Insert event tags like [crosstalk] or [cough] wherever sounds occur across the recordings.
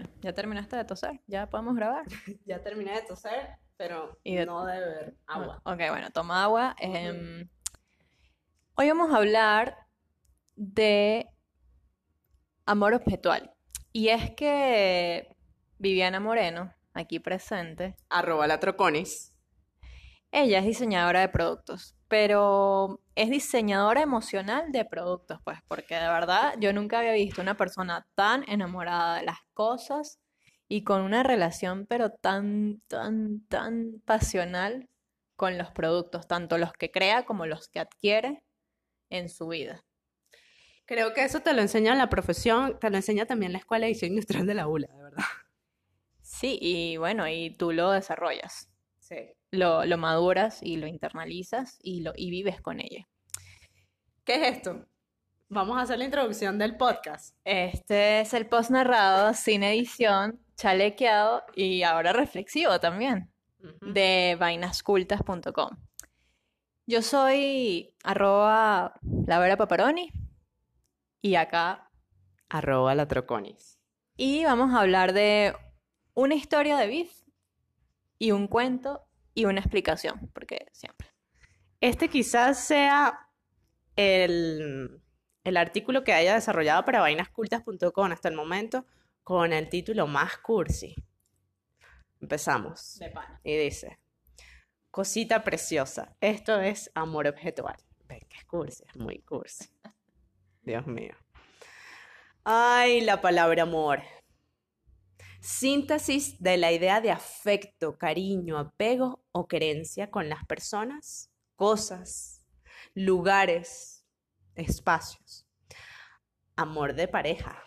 Bueno, ya terminaste de toser, ya podemos grabar. [laughs] Ya terminé de toser, pero Y de- no de beber agua. Ok, bueno, toma agua. Em, hoy vamos a hablar de amor objetual. Y es que Viviana Moreno, aquí presente, Arroba la Troconis. Ella es diseñadora de productos, pero es diseñadora emocional de productos, pues, porque de verdad yo nunca había visto una persona tan enamorada de las cosas y con una relación, pero tan, tan, tan pasional con los productos, tanto los que crea como los que adquiere en su vida. Creo que eso te lo enseña la profesión, te lo enseña también la Escuela de Diseño Industrial de la ULA, de verdad. Sí, y bueno, y tú lo desarrollas, Sí. lo, lo maduras y lo internalizas y, lo, y vives con ella. ¿Qué es esto? Vamos a hacer la introducción del podcast. Este es el post narrado, sin edición, chalequeado y ahora reflexivo también, de vainascultas.com. Yo soy arroba la Vera Paparoni y acá, Arroba la Troconis. y vamos a hablar de una historia de Biff y un cuento y una explicación, porque siempre. Este quizás sea el, el artículo que haya desarrollado para vainascultas.com hasta el momento con el título más cursi. Empezamos. De pana. Y dice, cosita preciosa, esto es amor objetual. Ven que es cursi, es muy cursi. [laughs] Dios mío. Ay, la palabra amor. Síntesis de la idea de afecto, cariño, apego o querencia con las personas, cosas, lugares, espacios. Amor de pareja,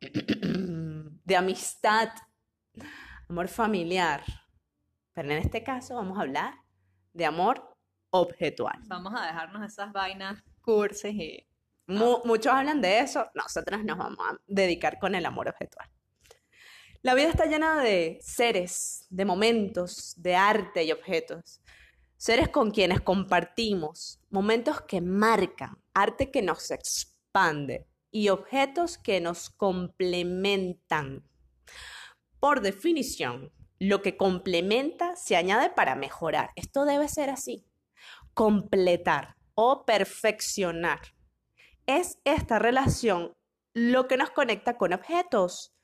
[clears throat] de amistad, amor familiar. Pero en este caso vamos a hablar de amor objetual. Vamos a dejarnos esas vainas cursis y... Mu- muchos hablan de eso, nosotros nos vamos a dedicar con el amor objetual. La vida está llena de seres, de momentos, de arte y objetos. Seres con quienes compartimos, momentos que marcan, arte que nos expande y objetos que nos complementan. Por definición, lo que complementa se añade para mejorar. Esto debe ser así. Completar o perfeccionar es esta relación lo que nos conecta con objetos,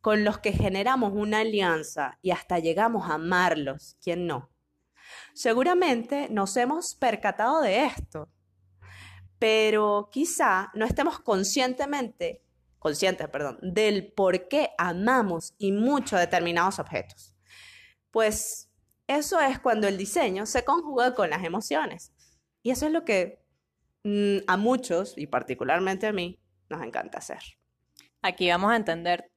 con los que generamos una alianza y hasta llegamos a amarlos. ¿Quién no? Seguramente nos hemos percatado de esto, pero quizá no estemos conscientemente, conscientes, perdón, del por qué amamos y mucho determinados objetos. Pues eso es cuando el diseño se conjuga con las emociones. Y eso es lo que mm, a muchos, y particularmente a mí, nos encanta hacer. Aquí vamos a entender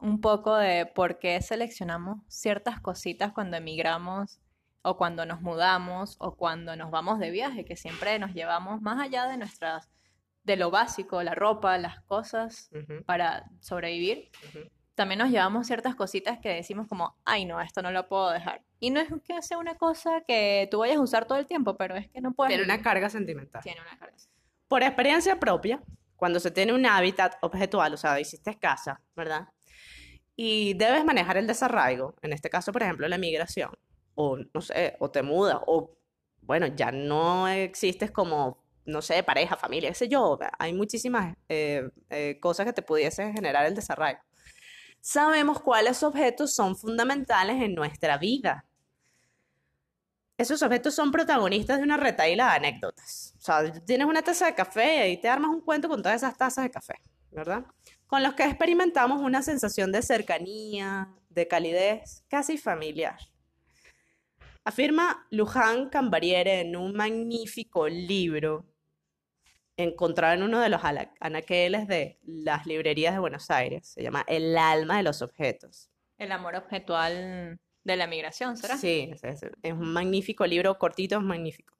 un poco de por qué seleccionamos ciertas cositas cuando emigramos o cuando nos mudamos o cuando nos vamos de viaje, que siempre nos llevamos más allá de nuestras de lo básico, la ropa, las cosas para sobrevivir. También nos llevamos ciertas cositas que decimos como, ay no, esto no lo puedo dejar. Y no es que sea una cosa que tú vayas a usar todo el tiempo, pero es que no puedes. Tiene una carga sentimental. Tiene una carga. Por experiencia propia, cuando se tiene un hábitat objetual, o sea, hiciste casa, ¿verdad? Y debes manejar el desarraigo, en este caso, por ejemplo, la migración, o no sé, o te mudas, o bueno, ya no existes como, no sé, pareja, familia, qué sé yo, hay muchísimas eh, eh, cosas que te pudiesen generar el desarraigo. Sabemos cuáles objetos son fundamentales en nuestra vida. Esos objetos son protagonistas de una retaíla de anécdotas. O sea, tienes una taza de café y te armas un cuento con todas esas tazas de café, ¿verdad? Con los que experimentamos una sensación de cercanía, de calidez, casi familiar. Afirma Luján Cambariere en un magnífico libro encontrado en uno de los anaqueles de las librerías de Buenos Aires. Se llama El alma de los objetos. El amor objetual de la migración, ¿será? Sí, es, es- es un magnífico libro, cortito, es magnífico.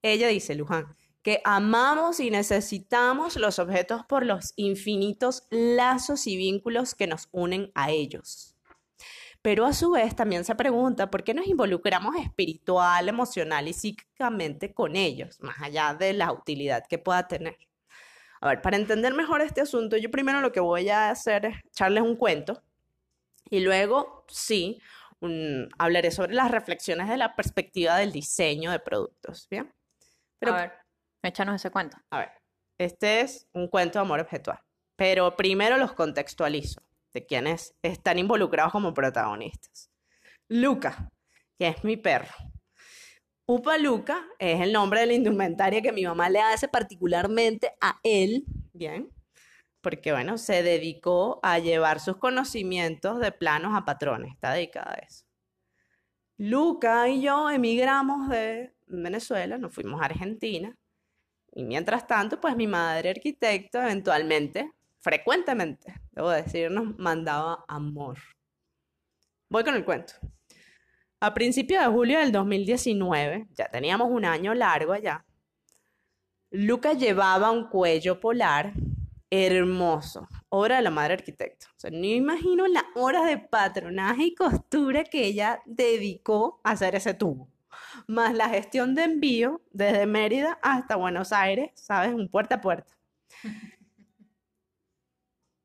Ella dice, Luján, que amamos y necesitamos los objetos por los infinitos lazos y vínculos que nos unen a ellos. Pero a su vez también se pregunta por qué nos involucramos espiritual, emocional y psíquicamente con ellos, más allá de la utilidad que pueda tener. A ver, para entender mejor este asunto, yo primero lo que voy a hacer es echarles un cuento Y luego, sí, un- hablaré sobre las reflexiones de la perspectiva del diseño de productos, ¿bien? Pero, A ver, échanos ese cuento. a ver, este es un cuento de amor objetual, pero primero los contextualizo de quienes están involucrados como protagonistas. Luca, que es mi perro. Upa Luca es el nombre de la indumentaria que mi mamá le hace particularmente a él, ¿bien? Porque, bueno, se dedicó a llevar sus conocimientos de planos a patrones, está dedicada a eso. Luca y yo emigramos de Venezuela, nos fuimos a Argentina, y mientras tanto, pues mi madre arquitecto eventualmente, frecuentemente, debo decir, nos mandaba amor. Voy con el cuento. A principios de julio del 2019, ya teníamos un año largo allá, Luca llevaba un cuello polar hermoso, obra de la madre arquitecto. O sea, no imagino las horas de patronaje y costura que ella dedicó a hacer ese tubo, más la gestión de envío desde Mérida hasta Buenos Aires, ¿sabes? Un puerta a puerta.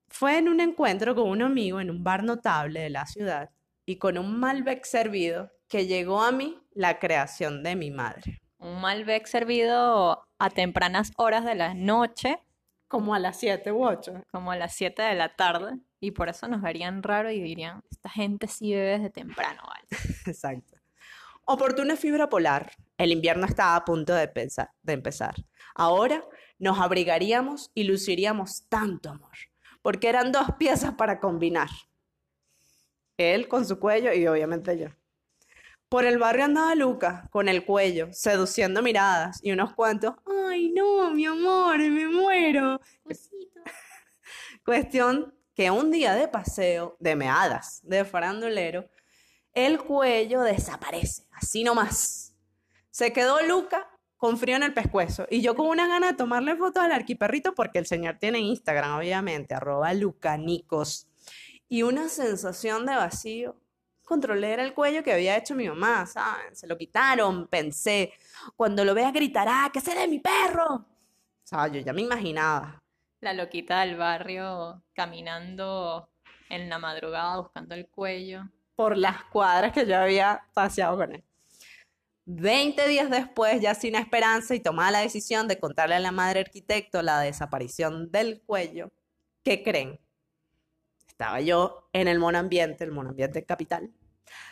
Fue en un encuentro con un amigo en un bar notable de la ciudad y con un Malbec servido que llegó a mí la creación de mi madre. Un Malbec servido a tempranas horas de la noche, Como a las 7 u 8. como a las 7 de la tarde, y por eso nos verían raro y dirían, esta gente sí bebe desde temprano, ¿vale? [laughs] Exacto. Oportuna fibra polar. El invierno estaba a punto de, empezar. Ahora nos abrigaríamos y luciríamos tanto amor, porque eran dos piezas para combinar. Él con su cuello y obviamente yo. Por el barrio andaba Luca, con el cuello, seduciendo miradas y unos cuantos, ay no, mi amor, me muero. [laughs] Cuestión que un día de paseo, de meadas, de farandulero, el cuello desaparece, así nomás. Se quedó Luca con frío en el pescuezo y yo con una gana de tomarle fotos al arquiperrito porque el señor tiene Instagram, obviamente, arroba lucanicos. Y una sensación de vacío. Controlé era el cuello que había hecho mi mamá, ¿saben? Se lo quitaron, pensé. Cuando lo vea gritará, que se de mi perro. O sea, yo ya me imaginaba. La loquita del barrio caminando en la madrugada buscando el cuello. Por las cuadras que yo había paseado con él. Veinte días después, ya sin esperanza y tomada la decisión de contarle a la madre arquitecto la desaparición del cuello, ¿qué creen? Estaba yo en el monambiente, el monambiente capital.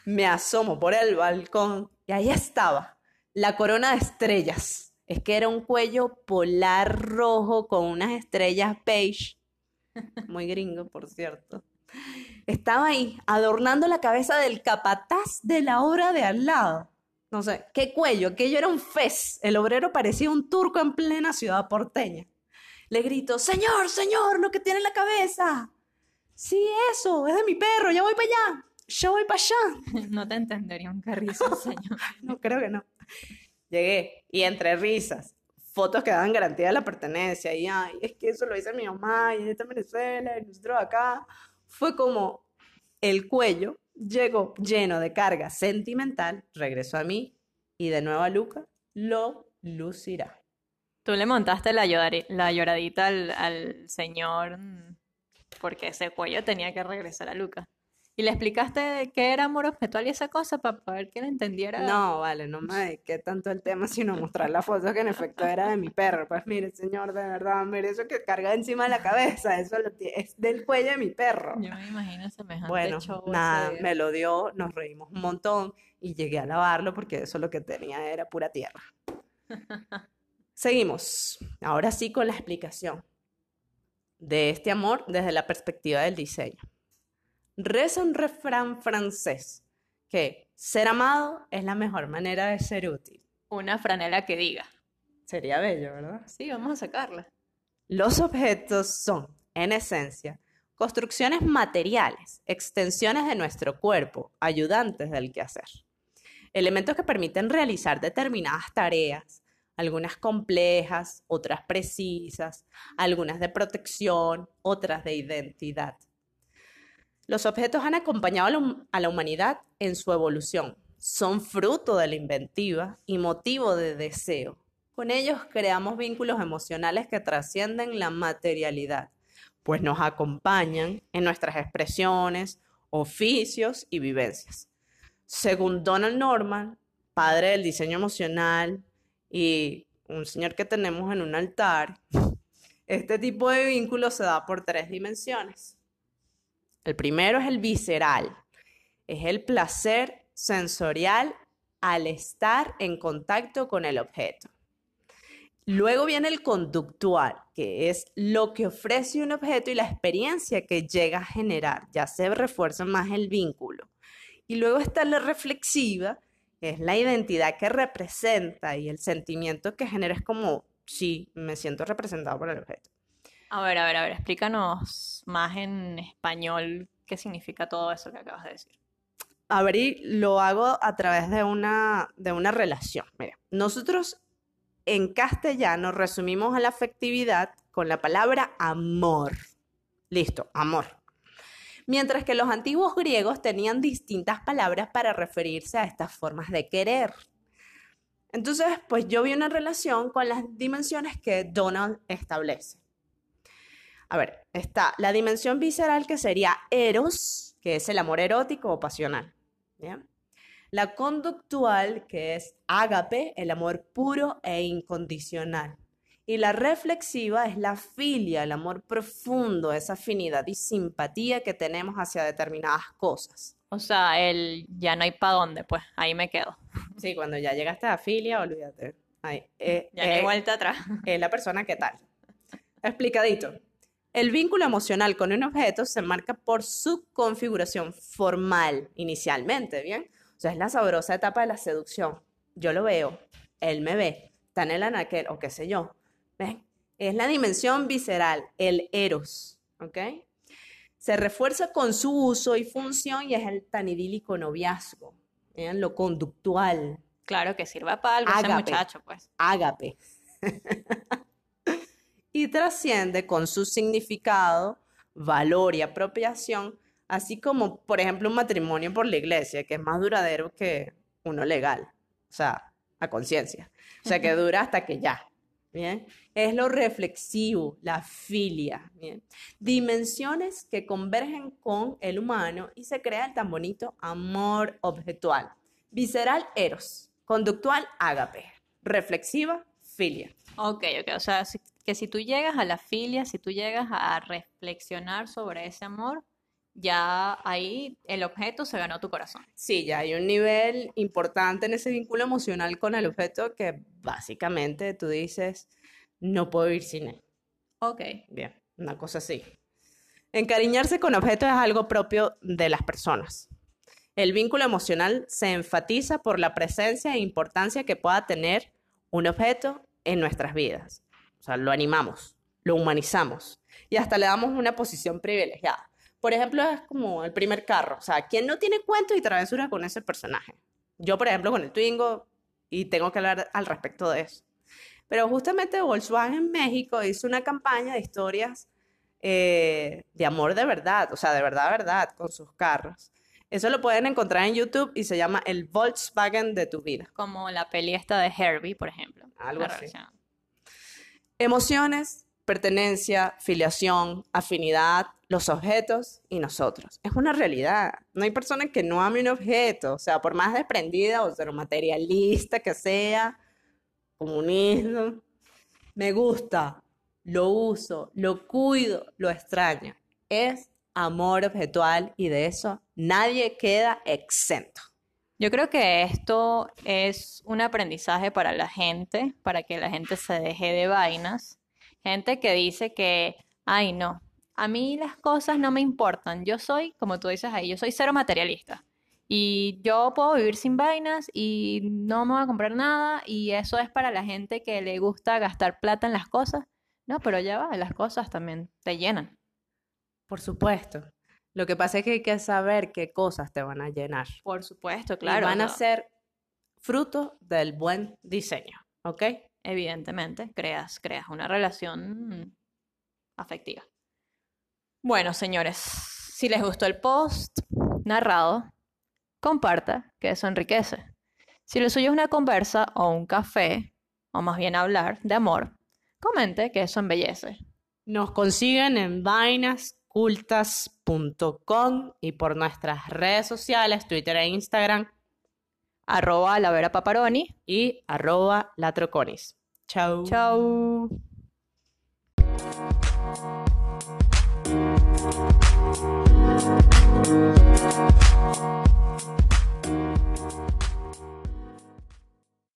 Me asomo por el balcón y ahí estaba, la corona de estrellas. Es que era un cuello polar rojo con unas estrellas beige. Muy gringo, por cierto. Estaba ahí, adornando la cabeza del capataz de la obra de al lado. No sé, qué cuello, aquello era un fez. El obrero parecía un turco en plena ciudad porteña. Le grito, señor, señor, lo que tiene en la cabeza. Sí, eso, es de mi perro, ya voy para allá. Yo voy para allá. [laughs] No te entendería un carrizo, [laughs] señor. No, creo que no. Llegué y entre risas, fotos que daban garantía de la pertenencia. Y ay, es que eso lo hizo mi mamá y está en Venezuela y nosotros acá. Fue como el cuello llegó lleno de carga sentimental, regresó a mí y de nuevo a Luca lo lucirá. Tú le montaste la, la lloradita al, al señor mm, porque ese cuello tenía que regresar a Luca. Y le explicaste qué era amor objetual y esa cosa para ver que él entendiera. No, vale, no me dediqué tanto al tema, sino mostrar la foto que en efecto era de mi perro. Pues mire, señor, de verdad, mire eso que carga encima de la cabeza, eso lo es del cuello de mi perro. Yo me imagino semejante Bueno, show nada, me lo dio, nos reímos un montón y llegué a lavarlo porque eso lo que tenía era pura tierra. [laughs] Seguimos, ahora sí con la explicación de este amor desde la perspectiva del diseño. Reza un refrán francés que ser amado es la mejor manera de ser útil. Una franela que diga. Sería bello, ¿verdad? Sí, vamos a sacarla. Los objetos son, en esencia, construcciones materiales, extensiones de nuestro cuerpo, ayudantes del quehacer. Elementos que permiten realizar determinadas tareas, algunas complejas, otras precisas, algunas de protección, otras de identidad. Los objetos han acompañado a la humanidad en su evolución. Son fruto de la inventiva y motivo de deseo. Con ellos creamos vínculos emocionales que trascienden la materialidad, pues nos acompañan en nuestras expresiones oficios y vivencias. Según Donald Norman, padre del diseño emocional y un señor que tenemos en un altar, [laughs] este tipo de vínculo se da por tres dimensiones. El primero es el visceral, es el placer sensorial al estar en contacto con el objeto. Luego viene el conductual, que es lo que ofrece un objeto y la experiencia que llega a generar. Ya se refuerza más el vínculo. Y luego está la reflexiva, que es la identidad que representa y el sentimiento que genera es como, sí, me siento representado por el objeto. A ver, a ver, a ver, explícanos más en español qué significa todo eso que acabas de decir. A ver, y lo hago a través de una, de una relación. Mira, nosotros en castellano resumimos a la afectividad con la palabra amor. Listo, amor. Mientras que los antiguos griegos tenían distintas palabras para referirse a estas formas de querer. Entonces, pues yo vi una relación con las dimensiones que Donald establece. A ver, está la dimensión visceral que sería eros, que es el amor erótico o pasional. ¿bien? La conductual, que es ágape, el amor puro e incondicional. Y la reflexiva es la filia, el amor profundo, esa afinidad y simpatía que tenemos hacia determinadas cosas. O sea, el ya no hay para dónde, pues ahí me quedo. Sí, cuando ya llegaste a filia, olvídate. Ahí, eh, Ya no hay eh, vuelta atrás. es la persona que tal. Explicadito. El vínculo emocional con un objeto se marca por su configuración formal inicialmente, ¿bien? O sea, es la sabrosa etapa de la seducción. Yo lo veo, él me ve, está en el anaquel o qué sé yo. ¿Ven? Es la dimensión visceral, el eros, ¿ok? Se refuerza con su uso y función y es el tan idílico noviazgo, ¿bien? Lo conductual, Claro que sirva para algo ese muchacho, pues. ágape. [laughs] y trasciende con su significado, valor y apropiación, así como, por ejemplo, un matrimonio por la iglesia, que es más duradero que uno legal, o sea, a conciencia. O sea, que dura hasta que ya. ¿Bien? Es lo reflexivo, la filia, ¿bien? Dimensiones que convergen con el humano y se crea el tan bonito amor objetual. Visceral, eros. Conductual, ágape. Reflexiva, filia. Ok, ok, o sea, si- que si tú llegas a la filia, si tú llegas a reflexionar sobre ese amor, ya ahí el objeto se ganó tu corazón. Sí, ya hay un nivel importante en ese vínculo emocional con el objeto que básicamente tú dices, no puedo ir sin él. Ok. Bien, una cosa así. Encariñarse con objetos es algo propio de las personas. El vínculo emocional se enfatiza por la presencia e importancia que pueda tener un objeto en nuestras vidas. O sea, lo animamos, lo humanizamos y hasta le damos una posición privilegiada. Por ejemplo, es como el primer carro. O sea, ¿quién no tiene cuentos y travesuras con ese personaje? Yo, por ejemplo, con el Twingo y tengo que hablar al respecto de eso. Pero justamente Volkswagen en México hizo una campaña de historias eh, de amor de verdad, o sea, de verdad, verdad, con sus carros. Eso lo pueden encontrar en YouTube y se llama El Volkswagen de tu vida. Como la peli esta de Herbie, por ejemplo. Algo así. relación. Emociones, pertenencia, filiación, afinidad, los objetos y nosotros. Es una realidad. No hay persona que no ame un objeto, o sea, por más desprendida o ser materialista que sea, comunismo, me gusta, lo uso, lo cuido, lo extraño. Es amor objetual y de eso nadie queda exento. Yo creo que esto es un aprendizaje para la gente, para que la gente se deje de vainas. Gente que dice que, ay, no, a mí las cosas no me importan. Yo soy, como tú dices ahí, yo soy cero materialista. Y yo puedo vivir sin vainas y no me voy a comprar nada. Y eso es para la gente que le gusta gastar plata en las cosas. No, pero ya va, las cosas también te llenan. Por supuesto. Lo que pasa es que hay que saber qué cosas te van a llenar. Por supuesto, y claro. van a ser fruto del buen diseño, ¿ok? evidentemente, creas, creas una relación afectiva. Bueno, señores, si les gustó el post narrado, comparta, que eso enriquece. Si lo suyo es una conversa o un café, o más bien hablar de amor, comente, que eso embellece. Nos consiguen en Vainas ocultas.com y por nuestras redes sociales, Twitter e Instagram Arroba la Vera Paparoni. y arroba latroconis. Chau. Chau.